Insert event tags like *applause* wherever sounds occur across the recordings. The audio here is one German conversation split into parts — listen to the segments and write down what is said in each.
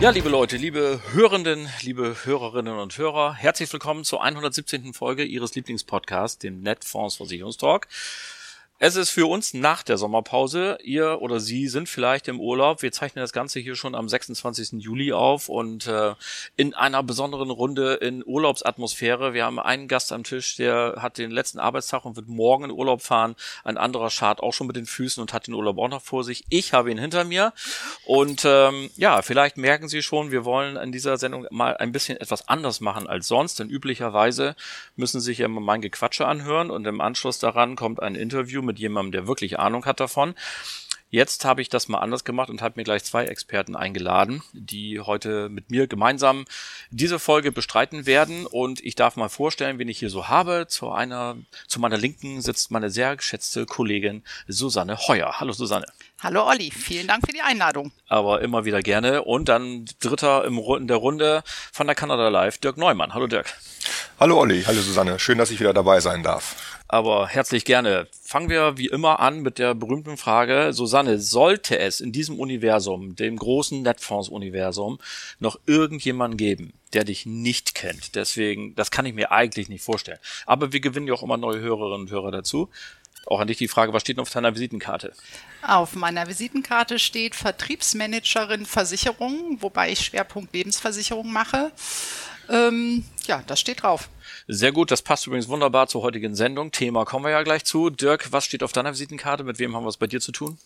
Ja, liebe Leute, liebe Hörenden, liebe Hörerinnen und Hörer, herzlich willkommen zur 117. Folge Ihres Lieblingspodcasts, dem Netfonds Versicherungstalk. Es ist für uns nach der Sommerpause. Ihr oder Sie sind vielleicht im Urlaub. Wir zeichnen das Ganze hier schon am 26. Juli auf und äh, in einer besonderen Runde in Urlaubsatmosphäre. Wir haben einen Gast am Tisch, der hat den letzten Arbeitstag und wird morgen in Urlaub fahren. Ein anderer schart auch schon mit den Füßen und hat den Urlaub auch noch vor sich. Ich habe ihn hinter mir und ähm, ja, vielleicht merken Sie schon, wir wollen in dieser Sendung mal ein bisschen etwas anders machen als sonst, denn üblicherweise müssen Sie sich ja immer mein Gequatsche anhören und im Anschluss daran kommt ein Interview mit jemandem, der wirklich Ahnung hat davon. Jetzt habe ich das mal anders gemacht und habe mir gleich zwei Experten eingeladen, die heute mit mir gemeinsam diese Folge bestreiten werden. Und ich darf mal vorstellen, wen ich hier so habe. Zu einer, zu meiner Linken sitzt meine sehr geschätzte Kollegin Susanne Heuer. Hallo Susanne. Hallo Olli, vielen Dank für die Einladung. Aber immer wieder gerne. Und dann dritter im, in der Runde von der Kanada Live, Dirk Neumann. Hallo Dirk. Hallo Olli, hallo Susanne. Schön, dass ich wieder dabei sein darf aber herzlich gerne. Fangen wir wie immer an mit der berühmten Frage, Susanne, sollte es in diesem Universum, dem großen Netfonds-Universum, noch irgendjemanden geben, der dich nicht kennt? Deswegen, das kann ich mir eigentlich nicht vorstellen. Aber wir gewinnen ja auch immer neue Hörerinnen und Hörer dazu. Auch an dich die Frage, was steht denn auf deiner Visitenkarte? Auf meiner Visitenkarte steht Vertriebsmanagerin Versicherung, wobei ich Schwerpunkt Lebensversicherung mache. Ähm, ja, das steht drauf. Sehr gut, das passt übrigens wunderbar zur heutigen Sendung. Thema kommen wir ja gleich zu. Dirk, was steht auf deiner Visitenkarte? Mit wem haben wir es bei dir zu tun?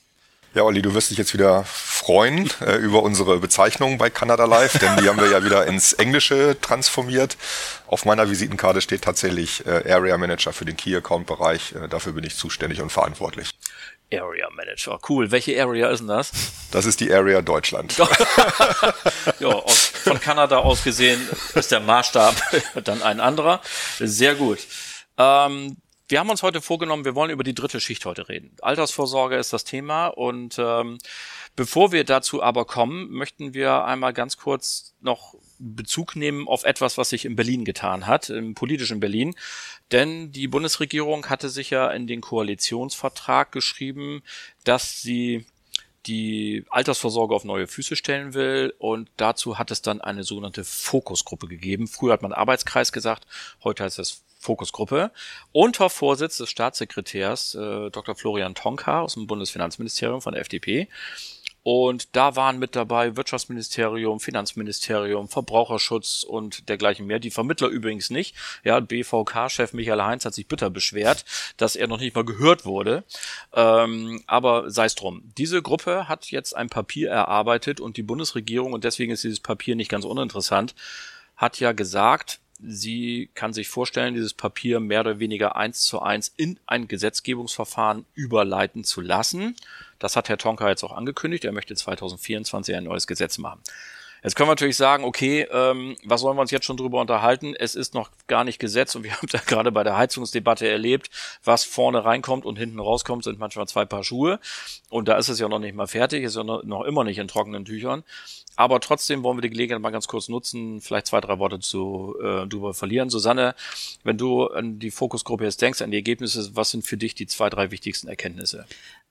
Ja, Olli, du wirst dich jetzt wieder freuen äh, über unsere Bezeichnung bei Canada Live, denn die haben wir ja wieder ins Englische transformiert. Auf meiner Visitenkarte steht tatsächlich äh, Area Manager für den Key Account Bereich. Äh, dafür bin ich zuständig und verantwortlich. Area Manager. Cool. Welche Area ist denn das? Das ist die Area Deutschland. *laughs* ja, von Kanada aus gesehen ist der Maßstab *laughs* dann ein anderer. Sehr gut. Ähm, wir haben uns heute vorgenommen, wir wollen über die dritte Schicht heute reden. Altersvorsorge ist das Thema und ähm, bevor wir dazu aber kommen, möchten wir einmal ganz kurz noch Bezug nehmen auf etwas, was sich in Berlin getan hat, im politischen Berlin. Denn die Bundesregierung hatte sich ja in den Koalitionsvertrag geschrieben, dass sie die Altersvorsorge auf neue Füße stellen will und dazu hat es dann eine sogenannte Fokusgruppe gegeben. Früher hat man Arbeitskreis gesagt, heute heißt es Fokusgruppe unter Vorsitz des Staatssekretärs äh, Dr. Florian Tonka aus dem Bundesfinanzministerium von der FDP. Und da waren mit dabei Wirtschaftsministerium, Finanzministerium, Verbraucherschutz und dergleichen mehr. Die Vermittler übrigens nicht. Ja, BVK-Chef Michael Heinz hat sich bitter beschwert, dass er noch nicht mal gehört wurde. Ähm, aber sei es drum. Diese Gruppe hat jetzt ein Papier erarbeitet und die Bundesregierung, und deswegen ist dieses Papier nicht ganz uninteressant, hat ja gesagt, sie kann sich vorstellen, dieses Papier mehr oder weniger eins zu eins in ein Gesetzgebungsverfahren überleiten zu lassen. Das hat Herr Tonka jetzt auch angekündigt. Er möchte 2024 ein neues Gesetz machen. Jetzt können wir natürlich sagen, okay, ähm, was sollen wir uns jetzt schon drüber unterhalten? Es ist noch gar nicht Gesetz und wir haben *laughs* da gerade bei der Heizungsdebatte erlebt, was vorne reinkommt und hinten rauskommt, sind manchmal zwei Paar Schuhe. Und da ist es ja noch nicht mal fertig, ist ja noch immer nicht in trockenen Tüchern. Aber trotzdem wollen wir die Gelegenheit mal ganz kurz nutzen, vielleicht zwei, drei Worte zu äh, drüber verlieren. Susanne, wenn du an die Fokusgruppe jetzt denkst, an die Ergebnisse, was sind für dich die zwei, drei wichtigsten Erkenntnisse?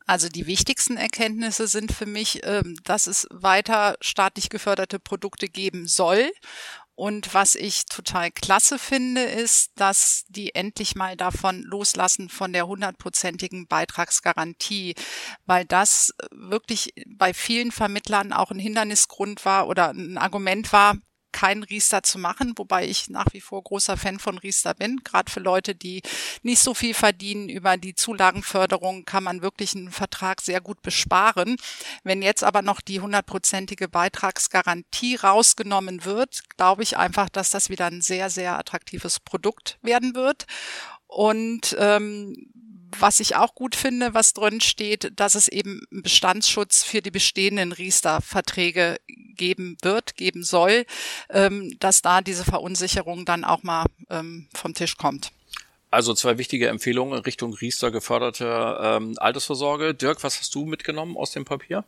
Also die wichtigsten Erkenntnisse sind für mich, ähm, dass es weiter staatlich geförderte Produkte geben soll. Und was ich total klasse finde, ist, dass die endlich mal davon loslassen von der hundertprozentigen Beitragsgarantie, weil das wirklich bei vielen Vermittlern auch ein Hindernisgrund war oder ein Argument war, keinen Riester zu machen, wobei ich nach wie vor großer Fan von Riester bin. Gerade für Leute, die nicht so viel verdienen, über die Zulagenförderung kann man wirklich einen Vertrag sehr gut besparen. Wenn jetzt aber noch die hundertprozentige Beitragsgarantie rausgenommen wird, glaube ich einfach, dass das wieder ein sehr, sehr attraktives Produkt werden wird. Und ähm, was ich auch gut finde, was drin steht, dass es eben einen Bestandsschutz für die bestehenden Riester-Verträge geben wird, geben soll, ähm, dass da diese Verunsicherung dann auch mal ähm, vom Tisch kommt. Also zwei wichtige Empfehlungen Richtung Riester geförderte ähm, Altersvorsorge. Dirk, was hast du mitgenommen aus dem Papier?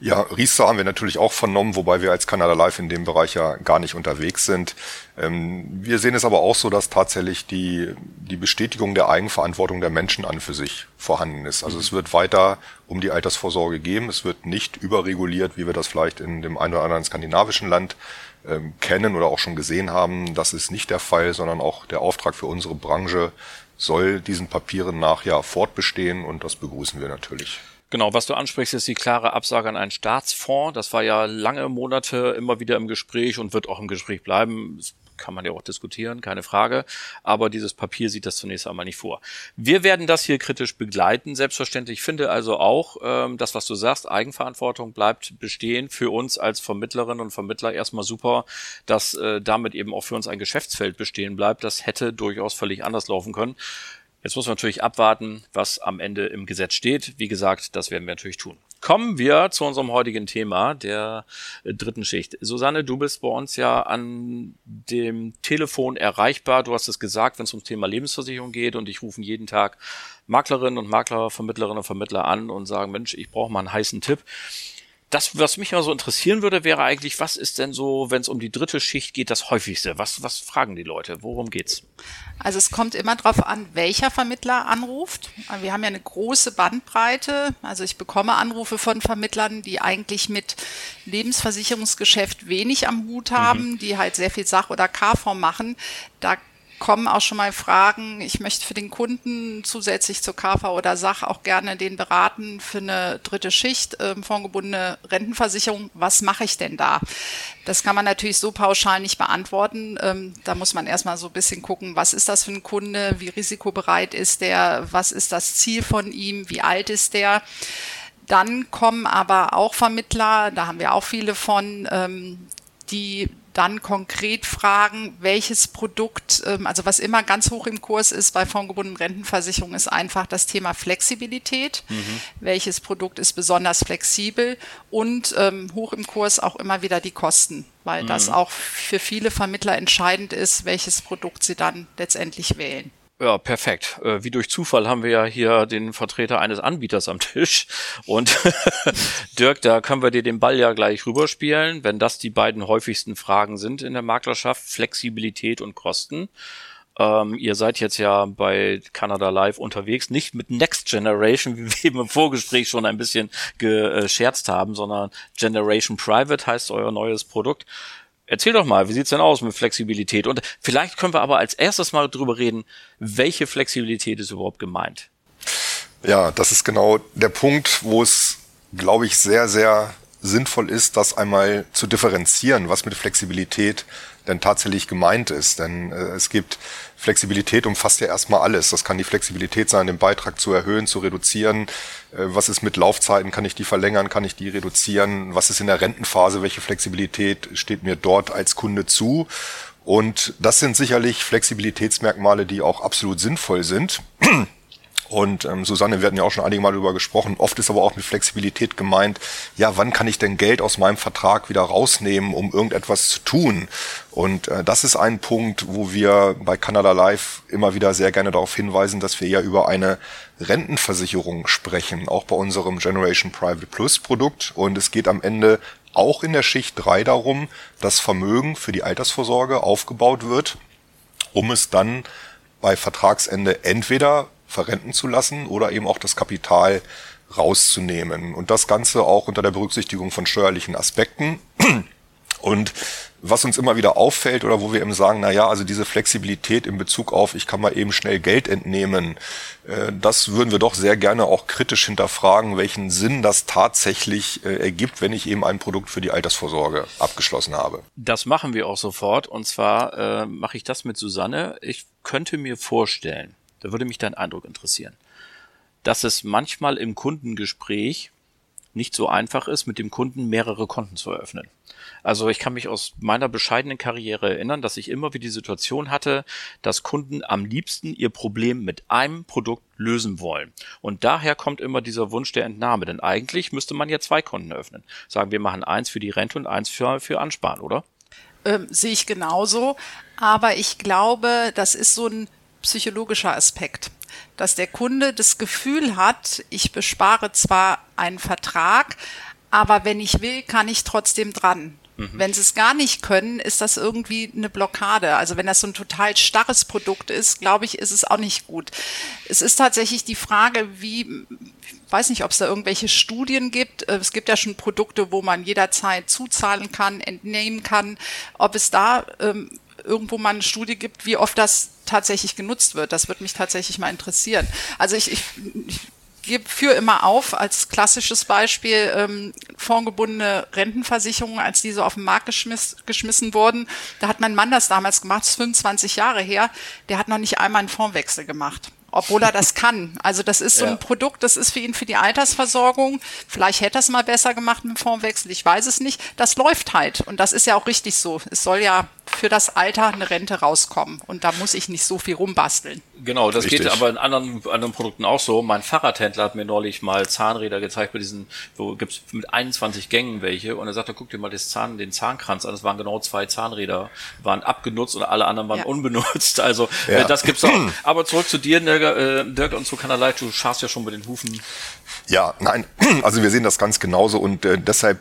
Ja, Riester haben wir natürlich auch vernommen, wobei wir als Kanada Live in dem Bereich ja gar nicht unterwegs sind. Ähm, wir sehen es aber auch so, dass tatsächlich die, die Bestätigung der Eigenverantwortung der Menschen an für sich vorhanden ist. Also mhm. es wird weiter um die Altersvorsorge geben. Es wird nicht überreguliert, wie wir das vielleicht in dem einen oder anderen skandinavischen Land ähm, kennen oder auch schon gesehen haben. Das ist nicht der Fall, sondern auch der Auftrag für unsere Branche soll diesen Papieren nach ja fortbestehen und das begrüßen wir natürlich. Genau, was du ansprichst, ist die klare Absage an einen Staatsfonds. Das war ja lange Monate immer wieder im Gespräch und wird auch im Gespräch bleiben. Es kann man ja auch diskutieren, keine Frage. Aber dieses Papier sieht das zunächst einmal nicht vor. Wir werden das hier kritisch begleiten, selbstverständlich. Ich finde also auch, ähm, das, was du sagst, Eigenverantwortung bleibt bestehen für uns als Vermittlerinnen und Vermittler erstmal super, dass äh, damit eben auch für uns ein Geschäftsfeld bestehen bleibt. Das hätte durchaus völlig anders laufen können. Jetzt muss man natürlich abwarten, was am Ende im Gesetz steht. Wie gesagt, das werden wir natürlich tun. Kommen wir zu unserem heutigen Thema, der äh, dritten Schicht. Susanne, du bist bei uns ja an dem Telefon erreichbar. Du hast es gesagt, wenn es ums Thema Lebensversicherung geht und ich rufen jeden Tag Maklerinnen und Makler, Vermittlerinnen und Vermittler an und sagen, Mensch, ich brauche mal einen heißen Tipp das, was mich mal so interessieren würde, wäre eigentlich, was ist denn so, wenn es um die dritte Schicht geht, das häufigste? Was, was fragen die Leute? Worum geht's? Also es kommt immer darauf an, welcher Vermittler anruft. Wir haben ja eine große Bandbreite. Also ich bekomme Anrufe von Vermittlern, die eigentlich mit Lebensversicherungsgeschäft wenig am Hut haben, mhm. die halt sehr viel Sach- oder KV machen. Da kommen auch schon mal Fragen. Ich möchte für den Kunden zusätzlich zur KV oder Sach auch gerne den beraten für eine dritte Schicht, äh, fondgebundene Rentenversicherung. Was mache ich denn da? Das kann man natürlich so pauschal nicht beantworten. Ähm, da muss man erstmal so ein bisschen gucken, was ist das für ein Kunde? Wie risikobereit ist der? Was ist das Ziel von ihm? Wie alt ist der? Dann kommen aber auch Vermittler, da haben wir auch viele von, ähm, die dann konkret fragen, welches Produkt, ähm, also was immer ganz hoch im Kurs ist bei fondgebundenen Rentenversicherungen, ist einfach das Thema Flexibilität. Mhm. Welches Produkt ist besonders flexibel und ähm, hoch im Kurs auch immer wieder die Kosten, weil mhm. das auch für viele Vermittler entscheidend ist, welches Produkt sie dann letztendlich wählen. Ja, perfekt. Äh, wie durch Zufall haben wir ja hier den Vertreter eines Anbieters am Tisch. Und *laughs* Dirk, da können wir dir den Ball ja gleich rüberspielen, wenn das die beiden häufigsten Fragen sind in der Maklerschaft, Flexibilität und Kosten. Ähm, ihr seid jetzt ja bei Canada Live unterwegs, nicht mit Next Generation, *laughs* wie wir eben im Vorgespräch schon ein bisschen gescherzt haben, sondern Generation Private heißt euer neues Produkt. Erzähl doch mal, wie sieht's denn aus mit Flexibilität? Und vielleicht können wir aber als erstes mal drüber reden, welche Flexibilität ist überhaupt gemeint? Ja, das ist genau der Punkt, wo es, glaube ich, sehr, sehr sinnvoll ist, das einmal zu differenzieren, was mit Flexibilität denn tatsächlich gemeint ist. Denn äh, es gibt Flexibilität umfasst ja erstmal alles. Das kann die Flexibilität sein, den Beitrag zu erhöhen, zu reduzieren. Äh, was ist mit Laufzeiten? Kann ich die verlängern? Kann ich die reduzieren? Was ist in der Rentenphase? Welche Flexibilität steht mir dort als Kunde zu? Und das sind sicherlich Flexibilitätsmerkmale, die auch absolut sinnvoll sind. Und ähm, Susanne, wir hatten ja auch schon einige Mal darüber gesprochen. Oft ist aber auch mit Flexibilität gemeint, ja, wann kann ich denn Geld aus meinem Vertrag wieder rausnehmen, um irgendetwas zu tun? Und äh, das ist ein Punkt, wo wir bei Canada Life immer wieder sehr gerne darauf hinweisen, dass wir ja über eine Rentenversicherung sprechen, auch bei unserem Generation Private Plus Produkt. Und es geht am Ende auch in der Schicht drei darum, dass Vermögen für die Altersvorsorge aufgebaut wird, um es dann bei Vertragsende entweder verrenten zu lassen oder eben auch das Kapital rauszunehmen. Und das Ganze auch unter der Berücksichtigung von steuerlichen Aspekten. Und was uns immer wieder auffällt oder wo wir eben sagen, na ja, also diese Flexibilität in Bezug auf, ich kann mal eben schnell Geld entnehmen, äh, das würden wir doch sehr gerne auch kritisch hinterfragen, welchen Sinn das tatsächlich äh, ergibt, wenn ich eben ein Produkt für die Altersvorsorge abgeschlossen habe. Das machen wir auch sofort. Und zwar äh, mache ich das mit Susanne. Ich könnte mir vorstellen, da würde mich dein Eindruck interessieren. Dass es manchmal im Kundengespräch nicht so einfach ist, mit dem Kunden mehrere Konten zu eröffnen. Also ich kann mich aus meiner bescheidenen Karriere erinnern, dass ich immer wieder die Situation hatte, dass Kunden am liebsten ihr Problem mit einem Produkt lösen wollen. Und daher kommt immer dieser Wunsch der Entnahme, denn eigentlich müsste man ja zwei Konten öffnen. Sagen wir machen eins für die Rente und eins für, für Ansparen, oder? Ähm, sehe ich genauso. Aber ich glaube, das ist so ein psychologischer Aspekt dass der Kunde das Gefühl hat, ich bespare zwar einen Vertrag, aber wenn ich will, kann ich trotzdem dran. Mhm. Wenn sie es gar nicht können, ist das irgendwie eine Blockade. Also wenn das so ein total starres Produkt ist, glaube ich, ist es auch nicht gut. Es ist tatsächlich die Frage, wie, ich weiß nicht, ob es da irgendwelche Studien gibt. Äh, es gibt ja schon Produkte, wo man jederzeit zuzahlen kann, entnehmen kann. Ob es da ähm, irgendwo mal eine Studie gibt, wie oft das tatsächlich genutzt wird. Das würde mich tatsächlich mal interessieren. Also ich, ich, ich gebe für immer auf als klassisches Beispiel ähm, fondgebundene Rentenversicherungen, als die so auf den Markt geschmiss, geschmissen wurden. Da hat mein Mann das damals gemacht, das ist 25 Jahre her. Der hat noch nicht einmal einen Fondswechsel gemacht obwohl er das *laughs* kann. Also das ist so ein Produkt, das ist für ihn für die Altersversorgung. Vielleicht hätte er es mal besser gemacht mit dem Fondswechsel, ich weiß es nicht. Das läuft halt und das ist ja auch richtig so. Es soll ja für das Alter eine Rente rauskommen und da muss ich nicht so viel rumbasteln. Genau, das Richtig. geht aber in anderen, anderen Produkten auch so. Mein Fahrradhändler hat mir neulich mal Zahnräder gezeigt bei diesen, wo gibt's mit 21 Gängen welche und er sagte, guck dir mal das Zahn, den Zahnkranz an. Das waren genau zwei Zahnräder, waren abgenutzt und alle anderen waren ja. unbenutzt. Also ja. äh, das gibt's auch. Aber zurück zu dir, Dirk, äh, Dirk und zu Kanalei, du scharst ja schon mit den Hufen. Ja, nein, also wir sehen das ganz genauso und äh, deshalb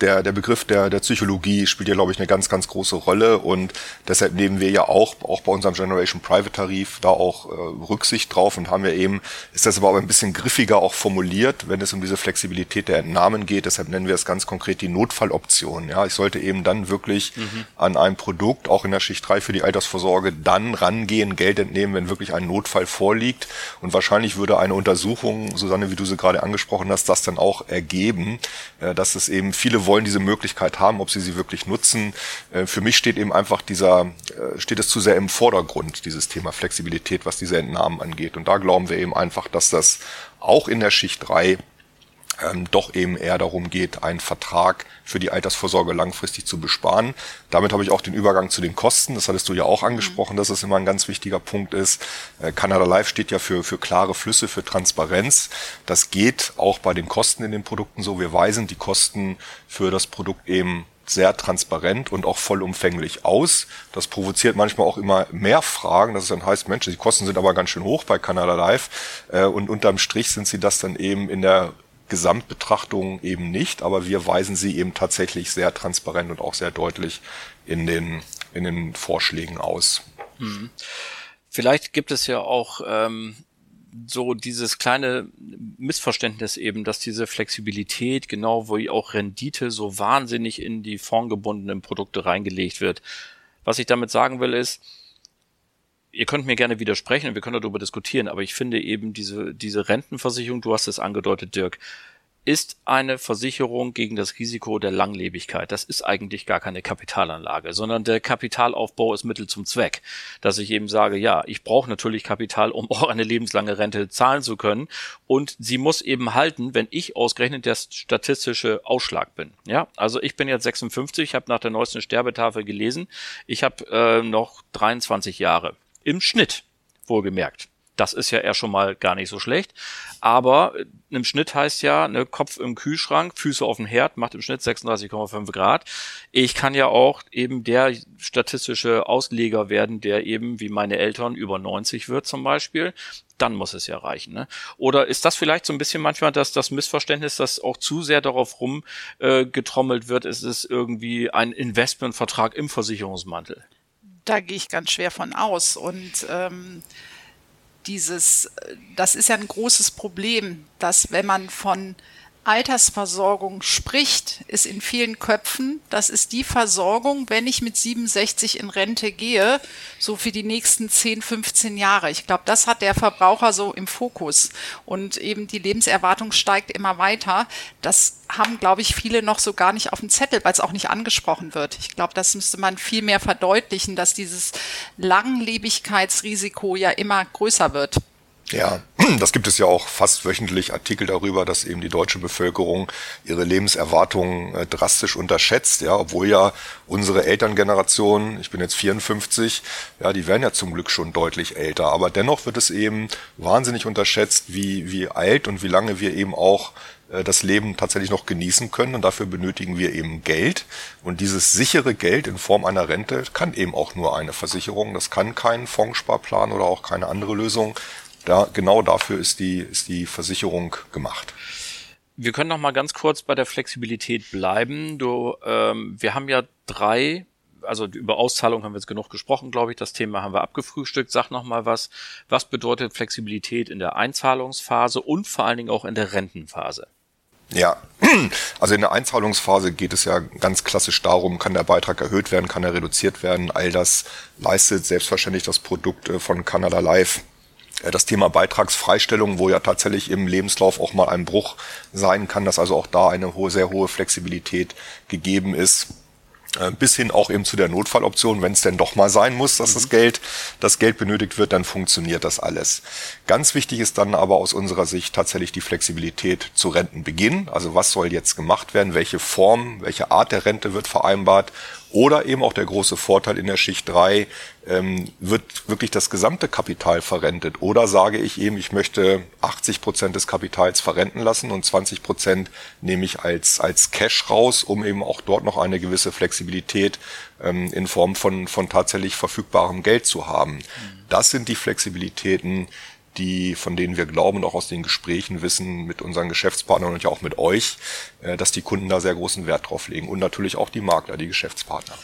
der, der Begriff der, der Psychologie spielt ja, glaube ich, eine ganz, ganz große Rolle und deshalb nehmen wir ja auch, auch bei unserem Generation Private Tarif da auch äh, Rücksicht drauf und haben ja eben, ist das aber auch ein bisschen griffiger auch formuliert, wenn es um diese Flexibilität der Entnahmen geht. Deshalb nennen wir es ganz konkret die Notfalloption. Ja, ich sollte eben dann wirklich mhm. an ein Produkt, auch in der Schicht 3 für die Altersvorsorge, dann rangehen, Geld entnehmen, wenn wirklich ein Notfall vorliegt. Und wahrscheinlich würde eine Untersuchung, Susanne, wie du sie gerade angesprochen hast, das dann auch ergeben, äh, dass es eben viele wollen diese Möglichkeit haben, ob sie sie wirklich nutzen. Äh, für mich steht eben einfach dieser, äh, steht es zu sehr im Vordergrund, dieses Thema Flexibilität, was diese Entnahmen angeht. Und da glauben wir eben einfach, dass das auch in der Schicht 3 ähm, doch eben eher darum geht, einen Vertrag für die Altersvorsorge langfristig zu besparen. Damit habe ich auch den Übergang zu den Kosten. Das hattest du ja auch angesprochen, mhm. dass es immer ein ganz wichtiger Punkt ist. Äh, Canada Life steht ja für, für klare Flüsse, für Transparenz. Das geht auch bei den Kosten in den Produkten so. Wir weisen die Kosten für das Produkt eben sehr transparent und auch vollumfänglich aus. Das provoziert manchmal auch immer mehr Fragen, dass es dann heißt, Mensch, die Kosten sind aber ganz schön hoch bei Canada Life. Äh, und unterm Strich sind sie das dann eben in der Gesamtbetrachtung eben nicht, aber wir weisen sie eben tatsächlich sehr transparent und auch sehr deutlich in den, in den Vorschlägen aus. Hm. Vielleicht gibt es ja auch ähm, so dieses kleine Missverständnis eben, dass diese Flexibilität, genau wo auch Rendite so wahnsinnig in die fondgebundenen Produkte reingelegt wird. Was ich damit sagen will ist, ihr könnt mir gerne widersprechen und wir können darüber diskutieren, aber ich finde eben diese, diese Rentenversicherung, du hast es angedeutet, Dirk, ist eine Versicherung gegen das Risiko der Langlebigkeit. Das ist eigentlich gar keine Kapitalanlage, sondern der Kapitalaufbau ist Mittel zum Zweck. Dass ich eben sage, ja, ich brauche natürlich Kapital, um auch eine lebenslange Rente zahlen zu können. Und sie muss eben halten, wenn ich ausgerechnet der statistische Ausschlag bin. Ja, also ich bin jetzt 56, ich habe nach der neuesten Sterbetafel gelesen, ich habe äh, noch 23 Jahre im Schnitt, wohlgemerkt. Das ist ja eher schon mal gar nicht so schlecht. Aber im Schnitt heißt ja, ne, Kopf im Kühlschrank, Füße auf dem Herd, macht im Schnitt 36,5 Grad. Ich kann ja auch eben der statistische Ausleger werden, der eben wie meine Eltern über 90 wird zum Beispiel. Dann muss es ja reichen. Ne? Oder ist das vielleicht so ein bisschen manchmal das, das Missverständnis, dass auch zu sehr darauf rumgetrommelt äh, wird, ist es irgendwie ein Investmentvertrag im Versicherungsmantel? Da gehe ich ganz schwer von aus. Und ähm, dieses, das ist ja ein großes Problem, dass wenn man von Altersversorgung spricht, ist in vielen Köpfen, das ist die Versorgung, wenn ich mit 67 in Rente gehe, so für die nächsten 10, 15 Jahre. Ich glaube, das hat der Verbraucher so im Fokus. Und eben die Lebenserwartung steigt immer weiter. Das haben, glaube ich, viele noch so gar nicht auf dem Zettel, weil es auch nicht angesprochen wird. Ich glaube, das müsste man viel mehr verdeutlichen, dass dieses Langlebigkeitsrisiko ja immer größer wird. Ja, *clears throat* das gibt es ja auch fast wöchentlich Artikel darüber, dass eben die deutsche Bevölkerung ihre Lebenserwartungen äh, drastisch unterschätzt, ja, obwohl ja unsere Elterngeneration, ich bin jetzt 54, ja, die werden ja zum Glück schon deutlich älter, aber dennoch wird es eben wahnsinnig unterschätzt, wie, wie alt und wie lange wir eben auch äh, das Leben tatsächlich noch genießen können. Und dafür benötigen wir eben Geld. Und dieses sichere Geld in Form einer Rente kann eben auch nur eine Versicherung, das kann kein Fondssparplan oder auch keine andere Lösung da, genau dafür ist die, ist die Versicherung gemacht. Wir können noch mal ganz kurz bei der Flexibilität bleiben. Du, ähm, wir haben ja drei, also über Auszahlung haben wir jetzt genug gesprochen, glaube ich. Das Thema haben wir abgefrühstückt. Sag noch mal was. Was bedeutet Flexibilität in der Einzahlungsphase und vor allen Dingen auch in der Rentenphase? Ja, also in der Einzahlungsphase geht es ja ganz klassisch darum, kann der Beitrag erhöht werden, kann er reduziert werden. All das leistet selbstverständlich das Produkt äh, von Canada Live äh, das Thema Beitragsfreistellung, wo ja tatsächlich im Lebenslauf auch mal ein Bruch sein kann, dass also auch da eine hohe, sehr hohe Flexibilität gegeben ist äh, bis hin auch eben zu der Notfalloption, wenn es denn doch mal sein muss, dass mhm. das Geld, das Geld benötigt wird, dann funktioniert das alles. Ganz wichtig ist dann aber aus unserer Sicht tatsächlich die Flexibilität zu Rentenbeginn. Also was soll jetzt gemacht werden? Welche Form, welche Art der Rente wird vereinbart? Oder eben auch der große Vorteil in der Schicht 3, ähm, wird wirklich das gesamte Kapital verrentet. Oder sage ich eben, ich möchte 80 Prozent des Kapitals verrenten lassen und 20 Prozent nehme ich als, als Cash raus, um eben auch dort noch eine gewisse Flexibilität ähm, in Form von, von tatsächlich verfügbarem Geld zu haben. Das sind die Flexibilitäten, die, von denen wir glauben und auch aus den Gesprächen wissen mit unseren Geschäftspartnern und ja auch mit euch, äh, dass die Kunden da sehr großen Wert drauf legen und natürlich auch die Makler, die Geschäftspartner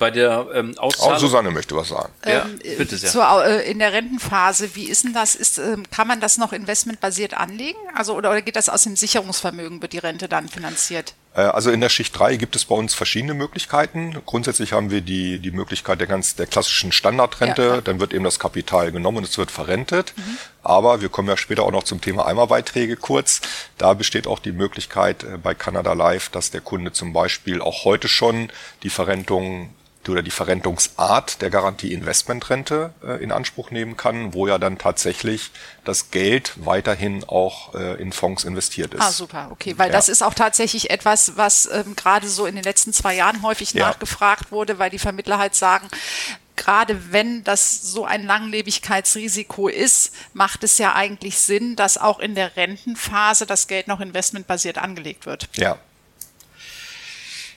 bei der ähm, Auszahlung. Auch Susanne möchte was sagen. Ja, ähm, bitte sehr. Zur, äh, in der Rentenphase, wie ist denn das? Ist, ähm, kann man das noch investmentbasiert anlegen? Also oder, oder geht das aus dem Sicherungsvermögen, wird die Rente dann finanziert? Äh, also in der Schicht 3 gibt es bei uns verschiedene Möglichkeiten. Grundsätzlich haben wir die, die Möglichkeit der ganz der klassischen Standardrente, ja, dann wird eben das Kapital genommen und es wird verrentet. Mhm. Aber wir kommen ja später auch noch zum Thema Eimerbeiträge kurz. Da besteht auch die Möglichkeit äh, bei Canada Life, dass der Kunde zum Beispiel auch heute schon die Verrentung oder die Verrentungsart der Garantie-Investmentrente äh, in Anspruch nehmen kann, wo ja dann tatsächlich das Geld weiterhin auch äh, in Fonds investiert ist. Ah, super, okay, weil ja. das ist auch tatsächlich etwas, was ähm, gerade so in den letzten zwei Jahren häufig ja. nachgefragt wurde, weil die Vermittler halt sagen, gerade wenn das so ein Langlebigkeitsrisiko ist, macht es ja eigentlich Sinn, dass auch in der Rentenphase das Geld noch investmentbasiert angelegt wird. Ja,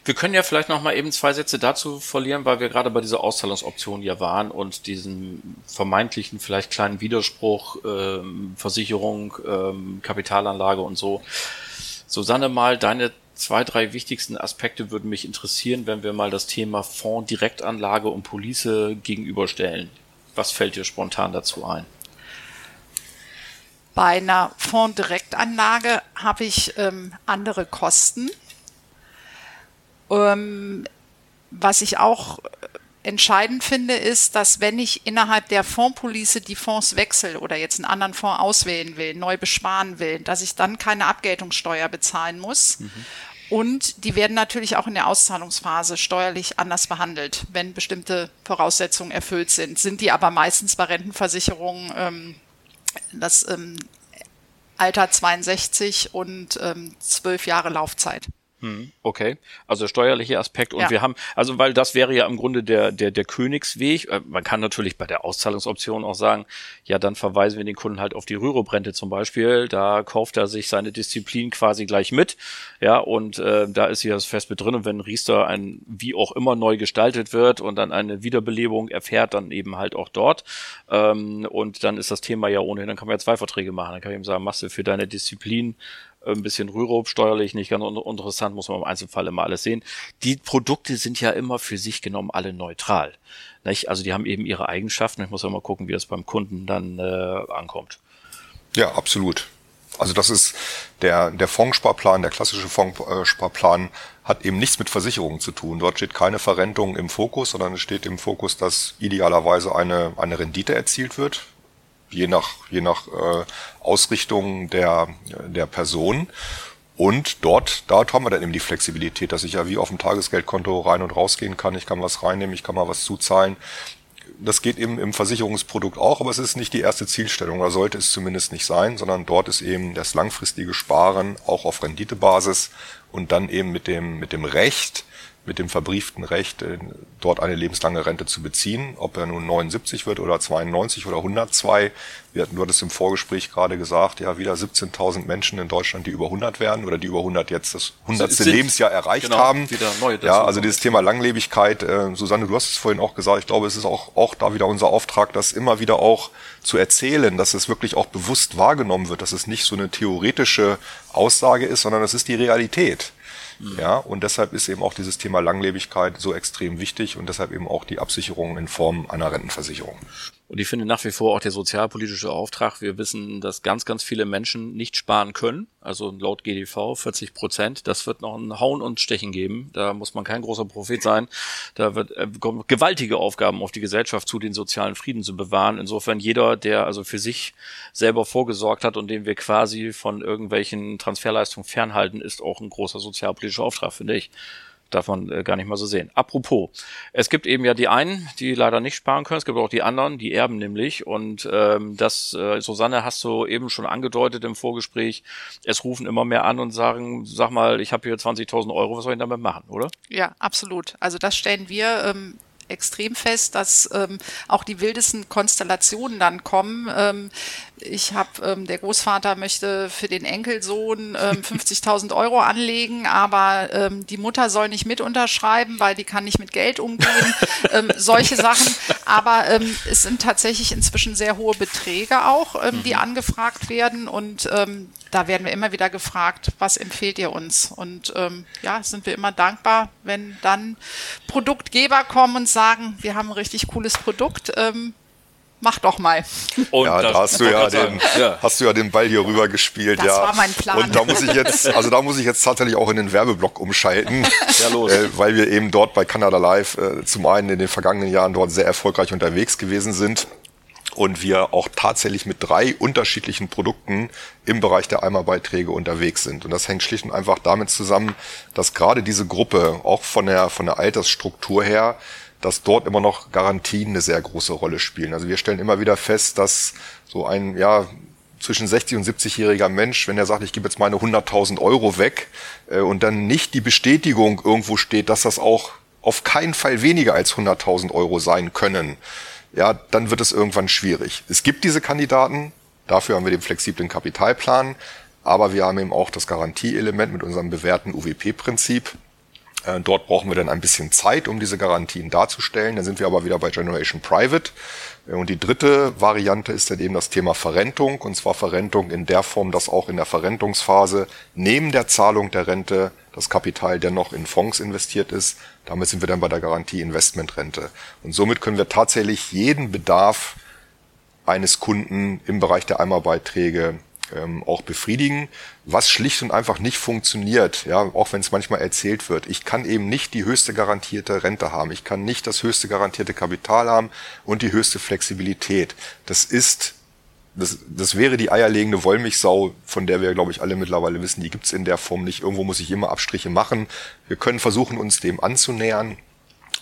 wir können ja vielleicht noch mal eben zwei Sätze dazu verlieren, weil wir gerade bei dieser Auszahlungsoption ja waren und diesen vermeintlichen vielleicht kleinen Widerspruch ähm, Versicherung, ähm, Kapitalanlage und so. Susanne, mal deine zwei, drei wichtigsten Aspekte würden mich interessieren, wenn wir mal das Thema Fonds, Direktanlage und Police gegenüberstellen. Was fällt dir spontan dazu ein? Bei einer Fondsdirektanlage habe ich ähm, andere Kosten ähm, was ich auch entscheidend finde, ist, dass wenn ich innerhalb der Fondspolice die Fonds wechsle oder jetzt einen anderen Fonds auswählen will, neu besparen will, dass ich dann keine Abgeltungssteuer bezahlen muss. Mhm. Und die werden natürlich auch in der Auszahlungsphase steuerlich anders behandelt, wenn bestimmte Voraussetzungen erfüllt sind. Sind die aber meistens bei Rentenversicherungen ähm, das ähm, Alter 62 und ähm, zwölf Jahre Laufzeit. Hm, okay, also steuerliche Aspekt und ja. wir haben, also weil das wäre ja im Grunde der der der Königsweg. Äh, man kann natürlich bei der Auszahlungsoption auch sagen, ja dann verweisen wir den Kunden halt auf die Rürup-Rente zum Beispiel. Da kauft er sich seine Disziplin quasi gleich mit, ja und äh, da ist ja das fest mit drin und wenn Riester ein wie auch immer neu gestaltet wird und dann eine Wiederbelebung erfährt, dann eben halt auch dort ähm, und dann ist das Thema ja ohnehin, dann kann man ja zwei Verträge machen. Dann kann ich ihm sagen, machst du für deine Disziplin ein bisschen Rürup, steuerlich nicht ganz interessant, muss man im Einzelfall immer alles sehen. Die Produkte sind ja immer für sich genommen alle neutral. Nicht? Also die haben eben ihre Eigenschaften. Ich muss auch mal gucken, wie das beim Kunden dann äh, ankommt. Ja, absolut. Also das ist der, der Fondssparplan, der klassische Fondssparplan hat eben nichts mit Versicherungen zu tun. Dort steht keine Verrentung im Fokus, sondern es steht im Fokus, dass idealerweise eine, eine Rendite erzielt wird je nach, je nach äh, Ausrichtung der, der Person. Und dort, dort haben wir dann eben die Flexibilität, dass ich ja wie auf dem Tagesgeldkonto rein und rausgehen kann. Ich kann was reinnehmen, ich kann mal was zuzahlen. das geht eben im Versicherungsprodukt auch, aber es ist nicht die erste Zielstellung, oder sollte es zumindest nicht sein, sondern dort ist eben das langfristige Sparen auch auf Renditebasis und dann eben mit dem, mit dem Recht, mit dem verbrieften Recht, äh, dort eine lebenslange Rente zu beziehen, ob er nun 79 wird oder 92 oder 102. Wir hatten, du hattest im Vorgespräch gerade gesagt, ja, wieder 17.000 Menschen in Deutschland, die über 100 werden oder die über 100 jetzt das 100. Sind, Lebensjahr erreicht genau, haben. Wieder neu ja, also dieses Thema Langlebigkeit, äh, Susanne, du hast es vorhin auch gesagt, ich glaube, es ist auch, auch da wieder unser Auftrag, das immer wieder auch zu erzählen, dass es wirklich auch bewusst wahrgenommen wird, dass es nicht so eine theoretische Aussage ist, sondern es ist die Realität. Mhm. Ja, und deshalb ist eben auch dieses Thema Langlebigkeit so extrem wichtig und deshalb eben auch die Absicherung in Form einer Rentenversicherung. Und ich finde nach wie vor auch der sozialpolitische Auftrag. Wir wissen, dass ganz, ganz viele Menschen nicht sparen können. Also laut GDV 40 Prozent. Das wird noch ein Hauen und Stechen geben. Da muss man kein großer Prophet sein. Da wird äh, gewaltige Aufgaben auf die Gesellschaft zu, den sozialen Frieden zu bewahren. Insofern jeder, der also für sich selber vorgesorgt hat und den wir quasi von irgendwelchen Transferleistungen fernhalten, ist auch ein großer sozialpolitischer Auftrag, finde ich darf man äh, gar nicht mal so sehen. Apropos, es gibt eben ja die einen, die leider nicht sparen können, es gibt auch die anderen, die erben nämlich. Und ähm, das, äh, Susanne, hast du eben schon angedeutet im Vorgespräch, es rufen immer mehr an und sagen, sag mal, ich habe hier 20.000 Euro, was soll ich damit machen, oder? Ja, absolut. Also das stellen wir ähm, extrem fest, dass ähm, auch die wildesten Konstellationen dann kommen. Ähm, ich habe, ähm, der Großvater möchte für den Enkelsohn ähm, *laughs* 50.000 Euro anlegen, aber ähm, die Mutter soll nicht mit unterschreiben, weil die kann nicht mit Geld umgehen. *laughs* ähm, solche Sachen. Aber ähm, es sind tatsächlich inzwischen sehr hohe Beträge auch, ähm, die mhm. angefragt werden und ähm, da werden wir immer wieder gefragt, was empfehlt ihr uns? Und ähm, ja, sind wir immer dankbar, wenn dann Produktgeber kommen und sagen, wir haben ein richtig cooles Produkt. Ähm, mach doch mal. Und ja, da hast du ja, den, ja. hast du ja den Ball hier rüber gespielt. Das ja. war mein Plan. Und da muss ich jetzt, also da muss ich jetzt tatsächlich auch in den Werbeblock umschalten, *laughs* ja, los. Äh, weil wir eben dort bei Canada Live äh, zum einen in den vergangenen Jahren dort sehr erfolgreich unterwegs gewesen sind und wir auch tatsächlich mit drei unterschiedlichen Produkten im Bereich der Eimerbeiträge unterwegs sind. Und das hängt schlicht und einfach damit zusammen, dass gerade diese Gruppe auch von der, von der Altersstruktur her, dass dort immer noch Garantien eine sehr große Rolle spielen. Also wir stellen immer wieder fest, dass so ein, ja, zwischen 60 und 70-jähriger Mensch, wenn er sagt, ich gebe jetzt meine 100.000 Euro weg äh, und dann nicht die Bestätigung irgendwo steht, dass das auch auf keinen Fall weniger als 100.000 Euro sein können, ja, dann wird es irgendwann schwierig. Es gibt diese Kandidaten, dafür haben wir den flexiblen Kapitalplan, aber wir haben eben auch das Garantieelement mit unserem bewährten UWP-Prinzip. Äh, dort brauchen wir dann ein bisschen Zeit, um diese Garantien darzustellen. Dann sind wir aber wieder bei Generation Private. Äh, und die dritte Variante ist dann eben das Thema Verrentung. Und zwar Verrentung in der Form, dass auch in der Verrentungsphase neben der Zahlung der Rente das Kapital dennoch in Fonds investiert ist. Damit sind wir dann bei der Garantie Investmentrente. Und somit können wir tatsächlich jeden Bedarf eines Kunden im Bereich der Einmalbeiträge ähm, auch befriedigen, was schlicht und einfach nicht funktioniert, ja, auch wenn es manchmal erzählt wird. Ich kann eben nicht die höchste garantierte Rente haben, ich kann nicht das höchste garantierte Kapital haben und die höchste Flexibilität. Das ist das, das wäre die eierlegende Wollmilchsau, von der wir, glaube ich, alle mittlerweile wissen, die gibt's in der Form nicht. Irgendwo muss ich immer Abstriche machen. Wir können versuchen, uns dem anzunähern.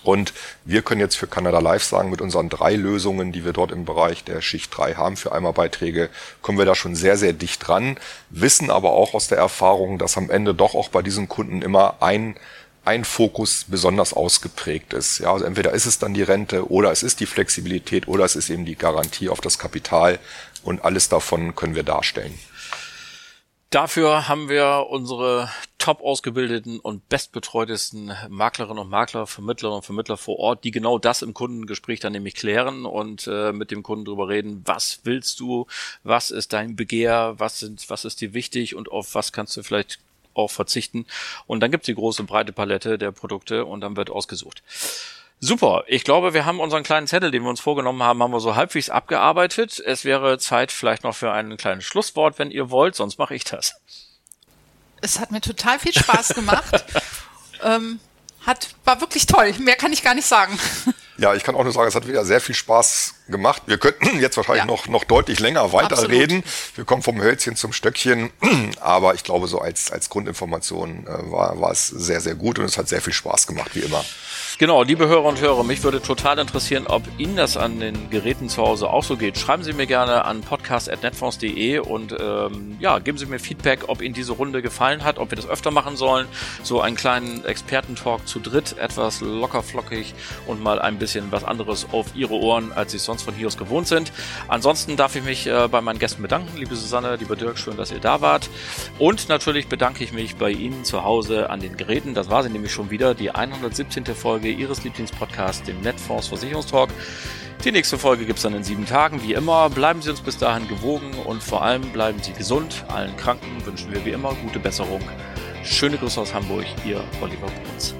Und wir können jetzt für Canada Live sagen, mit unseren drei Lösungen, die wir dort im Bereich der Schicht 3 haben für Einmalbeiträge, kommen wir da schon sehr, sehr dicht dran, wissen aber auch aus der Erfahrung, dass am Ende doch auch bei diesen Kunden immer ein ein Fokus besonders ausgeprägt ist. Ja, also entweder ist es dann die Rente oder es ist die Flexibilität oder es ist eben die Garantie auf das Kapital und alles davon können wir darstellen. Dafür haben wir unsere top ausgebildeten und bestbetreutesten Maklerinnen und Makler, Vermittlerinnen und Vermittler vor Ort, die genau das im Kundengespräch dann nämlich klären und äh, mit dem Kunden drüber reden, was willst du, was ist dein Begehr, was sind, was ist dir wichtig und auf was kannst du vielleicht auch verzichten. Und dann gibt's die große breite Palette der Produkte und dann wird ausgesucht. Super. Ich glaube, wir haben unseren kleinen Zettel, den wir uns vorgenommen haben, haben wir so halbwegs abgearbeitet. Es wäre Zeit vielleicht noch für ein kleines Schlusswort, wenn ihr wollt, sonst mache ich das. Es hat mir total viel Spaß gemacht. *laughs* ähm, hat, war wirklich toll. Mehr kann ich gar nicht sagen. Ja, ich kann auch nur sagen, es hat wieder sehr viel Spaß gemacht. Wir könnten *clears throat* jetzt wahrscheinlich ja. noch, noch deutlich länger weiterreden. Wir kommen vom Hölzchen zum Stöckchen. *clears throat* Aber ich glaube, so als, als Grundinformation äh, war, war es sehr, sehr gut und es hat sehr viel Spaß gemacht, wie immer. Genau, liebe Hörer und Hörer, mich würde total interessieren, ob Ihnen das an den Geräten zu Hause auch so geht. Schreiben Sie mir gerne an podcast.netfonds.de und ähm, ja, geben Sie mir Feedback, ob Ihnen diese Runde gefallen hat, ob wir das öfter machen sollen. So einen kleinen Expertentalk zu dritt, etwas lockerflockig und mal ein bisschen was anderes auf Ihre Ohren, als Sie es von hier aus gewohnt sind. Ansonsten darf ich mich äh, bei meinen Gästen bedanken, liebe Susanne, lieber Dirk, schön, dass ihr da wart. Und natürlich bedanke ich mich bei Ihnen zu Hause an den Geräten. Das war sie nämlich schon wieder, die 117. Folge Ihres Lieblingspodcasts, dem Netfonds Versicherungstalk. Die nächste Folge gibt es dann in sieben Tagen, wie immer. Bleiben Sie uns bis dahin gewogen und vor allem bleiben Sie gesund. Allen Kranken wünschen wir wie immer gute Besserung. Schöne Grüße aus Hamburg, Ihr Oliver Bruns.